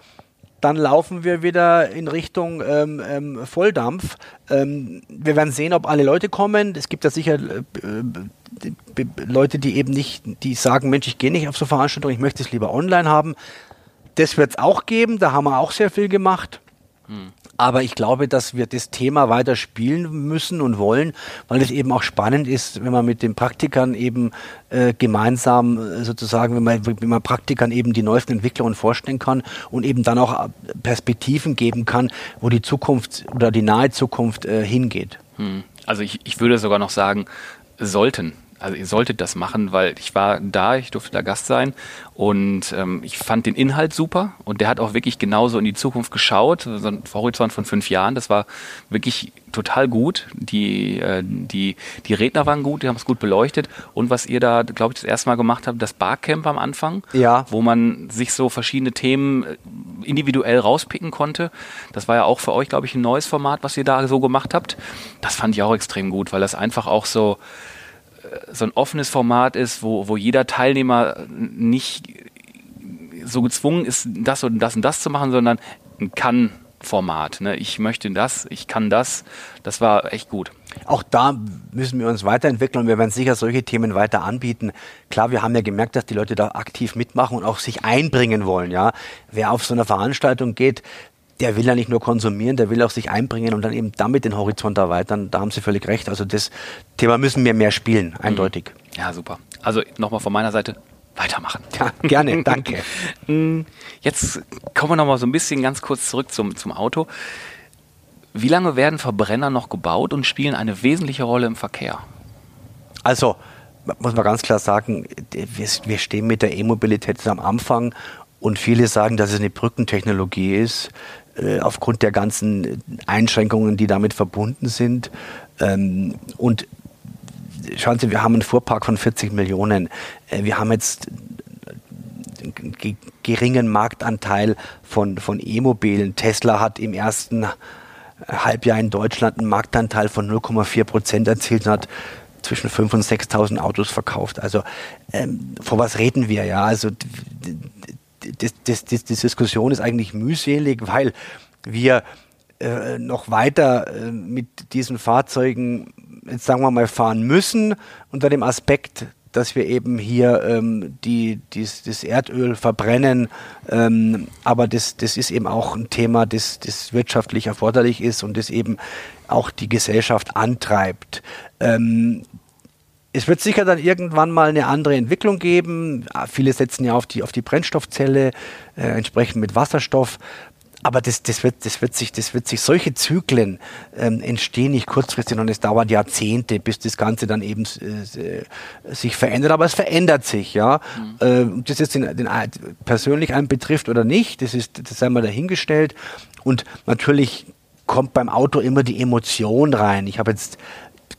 dann laufen wir wieder in Richtung ähm, ähm, Volldampf. Ähm, wir werden sehen, ob alle Leute kommen. Es gibt ja sicher äh, äh, Leute, die eben nicht, die sagen, Mensch, ich gehe nicht auf so Veranstaltungen, ich möchte es lieber online haben. Das wird es auch geben, da haben wir auch sehr viel gemacht. Hm. Aber ich glaube, dass wir das Thema weiter spielen müssen und wollen, weil es eben auch spannend ist, wenn man mit den Praktikern eben äh, gemeinsam äh, sozusagen, wenn man, wenn man Praktikern eben die neuesten Entwicklungen vorstellen kann und eben dann auch äh, Perspektiven geben kann, wo die Zukunft oder die nahe Zukunft äh, hingeht. Hm. Also ich, ich würde sogar noch sagen, sollten also ihr solltet das machen, weil ich war da, ich durfte da Gast sein und ähm, ich fand den Inhalt super und der hat auch wirklich genauso in die Zukunft geschaut, so ein Horizont von fünf Jahren, das war wirklich total gut. Die, äh, die, die Redner waren gut, die haben es gut beleuchtet und was ihr da, glaube ich, das erste Mal gemacht habt, das Barcamp am Anfang, ja. wo man sich so verschiedene Themen äh, individuell rauspicken konnte. Das war ja auch für euch, glaube ich, ein neues Format, was ihr da so gemacht habt. Das fand ich auch extrem gut, weil das einfach auch so so ein offenes Format ist, wo, wo jeder Teilnehmer nicht so gezwungen ist, das und das und das zu machen, sondern ein Kann-Format. Ne? Ich möchte das, ich kann das. Das war echt gut. Auch da müssen wir uns weiterentwickeln und wir werden sicher solche Themen weiter anbieten. Klar, wir haben ja gemerkt, dass die Leute da aktiv mitmachen und auch sich einbringen wollen. Ja, wer auf so eine Veranstaltung geht, der will ja nicht nur konsumieren, der will auch sich einbringen und dann eben damit den Horizont erweitern. Da haben Sie völlig recht. Also das Thema müssen wir mehr spielen, eindeutig. Ja, super. Also nochmal von meiner Seite weitermachen. Ja, gerne, danke. Mm, jetzt kommen wir nochmal so ein bisschen ganz kurz zurück zum, zum Auto. Wie lange werden Verbrenner noch gebaut und spielen eine wesentliche Rolle im Verkehr? Also, muss man ganz klar sagen, wir stehen mit der E-Mobilität am Anfang und viele sagen, dass es eine Brückentechnologie ist. Äh, aufgrund der ganzen Einschränkungen, die damit verbunden sind. Ähm, und schauen Sie, wir haben einen Fuhrpark von 40 Millionen. Äh, wir haben jetzt einen geringen Marktanteil von, von E-Mobilen. Tesla hat im ersten Halbjahr in Deutschland einen Marktanteil von 0,4 Prozent erzielt und hat zwischen 5.000 und 6.000 Autos verkauft. Also ähm, vor was reden wir? Ja, also das, das, das, die Diskussion ist eigentlich mühselig, weil wir äh, noch weiter äh, mit diesen Fahrzeugen, jetzt sagen wir mal, fahren müssen, unter dem Aspekt, dass wir eben hier ähm, die, dies, das Erdöl verbrennen. Ähm, aber das, das ist eben auch ein Thema, das, das wirtschaftlich erforderlich ist und das eben auch die Gesellschaft antreibt. Ähm, es wird sicher dann irgendwann mal eine andere Entwicklung geben. Ah, viele setzen ja auf die, auf die Brennstoffzelle, äh, entsprechend mit Wasserstoff. aber das, das, wird, das, wird sich, das wird sich, solche Zyklen ähm, entstehen nicht kurzfristig, sondern es dauert Jahrzehnte, bis das Ganze dann eben äh, sich verändert. Aber es verändert sich, ja. Mhm. Äh, das jetzt den, den, persönlich einen betrifft oder nicht, das ist, das sei mal dahingestellt. Und natürlich kommt beim Auto immer die Emotion rein. Ich habe jetzt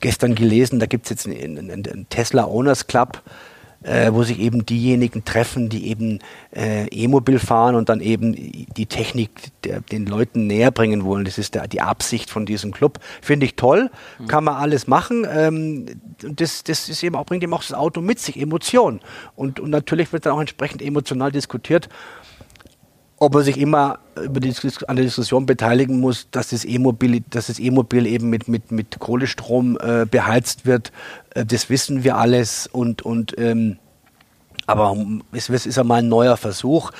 gestern gelesen, da gibt es jetzt einen, einen, einen Tesla Owners Club äh, wo sich eben diejenigen treffen, die eben äh, E-Mobil fahren und dann eben die Technik der, den Leuten näher bringen wollen. Das ist der, die Absicht von diesem Club. Finde ich toll, mhm. kann man alles machen. Ähm, das, das ist eben auch, bringt eben auch das Auto mit sich, Emotion. Und, und natürlich wird dann auch entsprechend emotional diskutiert ob man sich immer über die, an der Diskussion beteiligen muss, dass das E-Mobil, dass das E-Mobil eben mit, mit, mit Kohlestrom äh, beheizt wird, äh, das wissen wir alles und, und ähm, aber es, es ist einmal ein neuer Versuch.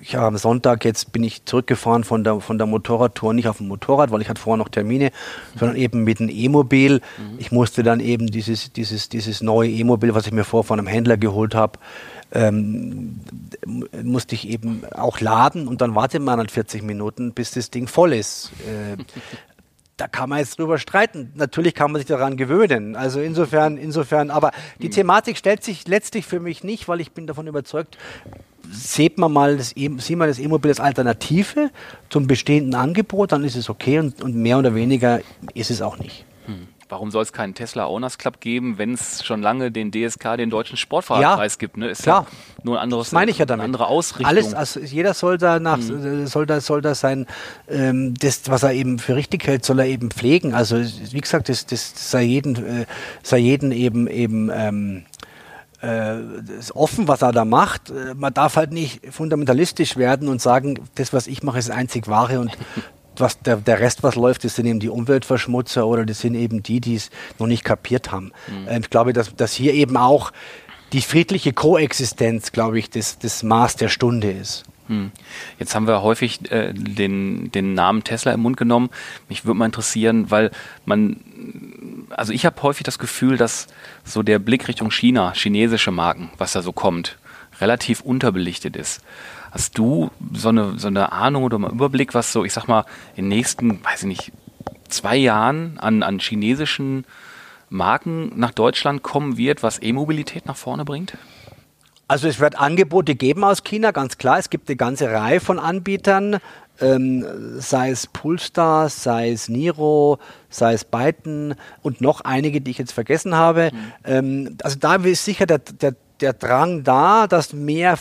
Ich habe am Sonntag jetzt bin ich zurückgefahren von der, von der Motorradtour, nicht auf dem Motorrad, weil ich hatte vorher noch Termine, sondern eben mit dem E-Mobil. Mhm. Ich musste dann eben dieses, dieses, dieses neue E-Mobil, was ich mir vorher von einem Händler geholt habe, ähm, musste ich eben auch laden und dann wartet man halt 40 Minuten, bis das Ding voll ist. Äh, da kann man jetzt drüber streiten. Natürlich kann man sich daran gewöhnen. Also insofern, insofern, aber die hm. Thematik stellt sich letztlich für mich nicht, weil ich bin davon überzeugt, sieht man mal das e sieht man das E-Mobil als Alternative zum bestehenden Angebot, dann ist es okay und, und mehr oder weniger ist es auch nicht. Warum soll es keinen Tesla Owners Club geben, wenn es schon lange den DSK, den Deutschen Sportfahrerpreis ja, gibt? Ne? Ist klar. Ja nur ein anderes, das meine ich ja damit. eine andere Ausrichtung. Alles, also jeder soll da nach, mhm. soll da, soll da sein, ähm, das, was er eben für richtig hält, soll er eben pflegen. Also wie gesagt, das, das sei jeden, äh, sei jeden eben eben ähm, äh, ist offen, was er da macht. Äh, man darf halt nicht fundamentalistisch werden und sagen, das, was ich mache, ist einzig wahre und was der, der Rest, was läuft, das sind eben die Umweltverschmutzer oder das sind eben die, die es noch nicht kapiert haben. Mhm. Ähm, ich glaube, dass, dass hier eben auch die friedliche Koexistenz, glaube ich, das, das Maß der Stunde ist. Hm. Jetzt haben wir häufig äh, den, den Namen Tesla im Mund genommen. Mich würde mal interessieren, weil man, also ich habe häufig das Gefühl, dass so der Blick Richtung China, chinesische Marken, was da so kommt, relativ unterbelichtet ist. Hast du so eine, so eine Ahnung oder mal Überblick, was so, ich sag mal, in den nächsten, weiß ich nicht, zwei Jahren an, an chinesischen Marken nach Deutschland kommen wird, was E-Mobilität nach vorne bringt? Also es wird Angebote geben aus China, ganz klar. Es gibt eine ganze Reihe von Anbietern, ähm, sei es Pulstar, sei es Niro, sei es Byton und noch einige, die ich jetzt vergessen habe. Mhm. Ähm, also da ist sicher der, der, der Drang da, dass mehr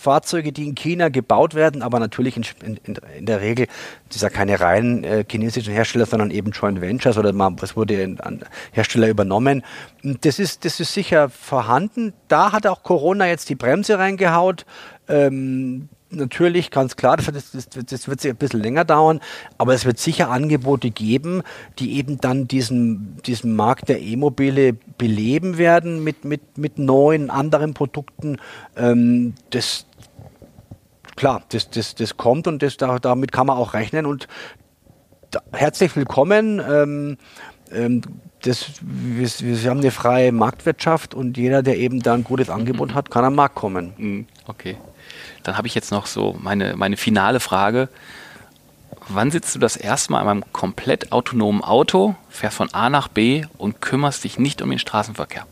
Fahrzeuge, die in China gebaut werden, aber natürlich in, in, in der Regel, das ist ja keine rein äh, chinesischen Hersteller, sondern eben Joint Ventures oder was wurde an Hersteller übernommen. Das ist, das ist sicher vorhanden. Da hat auch Corona jetzt die Bremse reingehaut. Ähm, natürlich, ganz klar, das, das, das, wird sich ein bisschen länger dauern, aber es wird sicher Angebote geben, die eben dann diesen, diesen Markt der E-Mobile beleben werden mit, mit, mit neuen, anderen Produkten. Ähm, das, klar, das, das, das kommt und das, da, damit kann man auch rechnen. Und da, herzlich willkommen. Ähm, ähm, das, wir, wir, haben eine freie Marktwirtschaft und jeder, der eben da ein gutes Angebot hat, kann am Markt kommen. Mhm, okay. Dann habe ich jetzt noch so meine, meine finale Frage. Wann sitzt du das erste Mal in einem komplett autonomen Auto, fährst von A nach B und kümmerst dich nicht um den Straßenverkehr?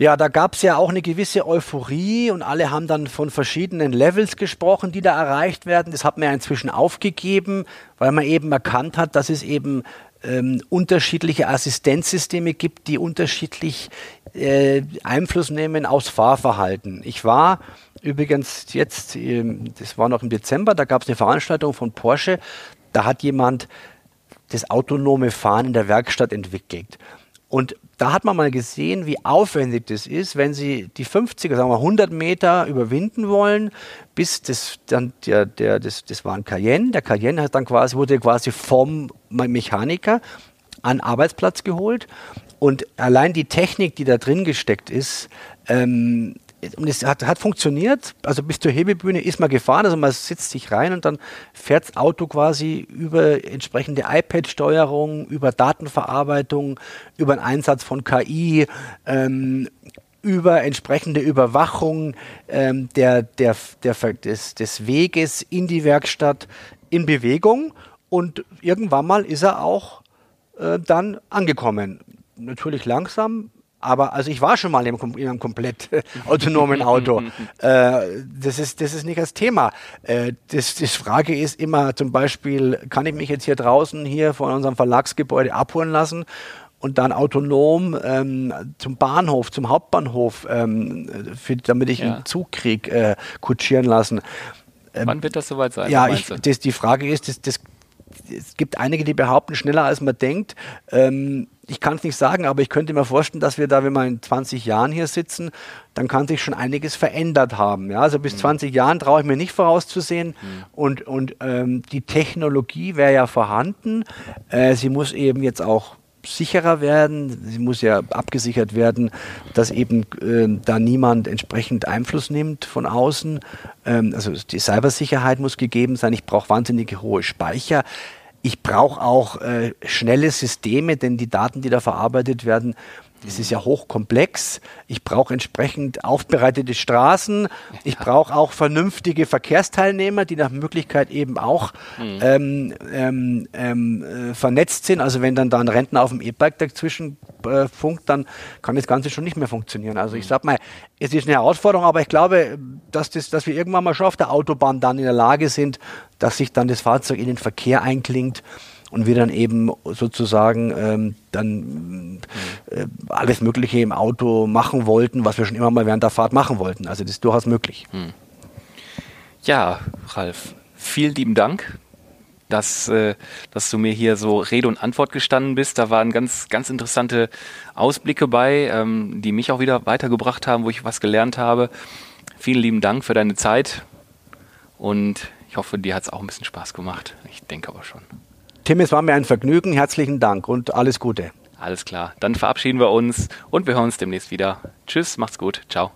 Ja, da gab es ja auch eine gewisse Euphorie und alle haben dann von verschiedenen Levels gesprochen, die da erreicht werden. Das hat man ja inzwischen aufgegeben, weil man eben erkannt hat, dass es eben ähm, unterschiedliche Assistenzsysteme gibt, die unterschiedlich äh, Einfluss nehmen aufs Fahrverhalten. Ich war übrigens jetzt, äh, das war noch im Dezember, da gab es eine Veranstaltung von Porsche, da hat jemand das autonome Fahren in der Werkstatt entwickelt. Und da hat man mal gesehen, wie aufwendig das ist, wenn Sie die 50er, sagen wir 100 Meter überwinden wollen, bis das dann der, der das, das war ein Cayenne. Der Cayenne hat dann quasi wurde quasi vom Mechaniker an Arbeitsplatz geholt und allein die Technik, die da drin gesteckt ist, ähm, und es hat, hat, funktioniert. Also bis zur Hebebühne ist man gefahren, also man sitzt sich rein und dann fährt das Auto quasi über entsprechende iPad-Steuerung, über Datenverarbeitung, über den Einsatz von KI. Ähm, über entsprechende Überwachung ähm, der, der, der, des, des Weges in die Werkstatt in Bewegung und irgendwann mal ist er auch äh, dann angekommen. Natürlich langsam, aber also ich war schon mal in einem, in einem komplett autonomen Auto. äh, das, ist, das ist nicht das Thema. Äh, das, das Frage ist immer zum Beispiel, kann ich mich jetzt hier draußen hier von unserem Verlagsgebäude abholen lassen und dann autonom ähm, zum Bahnhof, zum Hauptbahnhof, ähm, für, damit ich ja. einen Zug kriege, äh, kutschieren lassen. Ähm, Wann wird das soweit sein? Ja, ich, das, die Frage ist, das, das, es gibt einige, die behaupten, schneller als man denkt. Ähm, ich kann es nicht sagen, aber ich könnte mir vorstellen, dass wir da, wenn wir in 20 Jahren hier sitzen, dann kann sich schon einiges verändert haben. Ja, also bis mhm. 20 Jahren traue ich mir nicht vorauszusehen. Mhm. Und, und ähm, die Technologie wäre ja vorhanden. Äh, sie muss eben jetzt auch sicherer werden. Sie muss ja abgesichert werden, dass eben äh, da niemand entsprechend Einfluss nimmt von außen. Ähm, also die Cybersicherheit muss gegeben sein. Ich brauche wahnsinnig hohe Speicher. Ich brauche auch äh, schnelle Systeme, denn die Daten, die da verarbeitet werden, es ist ja hochkomplex. Ich brauche entsprechend aufbereitete Straßen. Ich brauche auch vernünftige Verkehrsteilnehmer, die nach Möglichkeit eben auch mhm. ähm, ähm, ähm, äh, vernetzt sind. Also wenn dann da ein Rentner auf dem E-Bike dazwischen äh, funkt, dann kann das Ganze schon nicht mehr funktionieren. Also ich mhm. sag mal, es ist eine Herausforderung, aber ich glaube, dass, das, dass wir irgendwann mal schon auf der Autobahn dann in der Lage sind, dass sich dann das Fahrzeug in den Verkehr einklingt und wir dann eben sozusagen ähm, dann äh, alles Mögliche im Auto machen wollten, was wir schon immer mal während der Fahrt machen wollten. Also das ist durchaus möglich. Hm. Ja, Ralf, vielen lieben Dank, dass, äh, dass du mir hier so Rede und Antwort gestanden bist. Da waren ganz, ganz interessante Ausblicke bei, ähm, die mich auch wieder weitergebracht haben, wo ich was gelernt habe. Vielen lieben Dank für deine Zeit und ich hoffe, dir hat es auch ein bisschen Spaß gemacht. Ich denke aber schon. Tim, es war mir ein Vergnügen. Herzlichen Dank und alles Gute. Alles klar. Dann verabschieden wir uns und wir hören uns demnächst wieder. Tschüss, macht's gut. Ciao.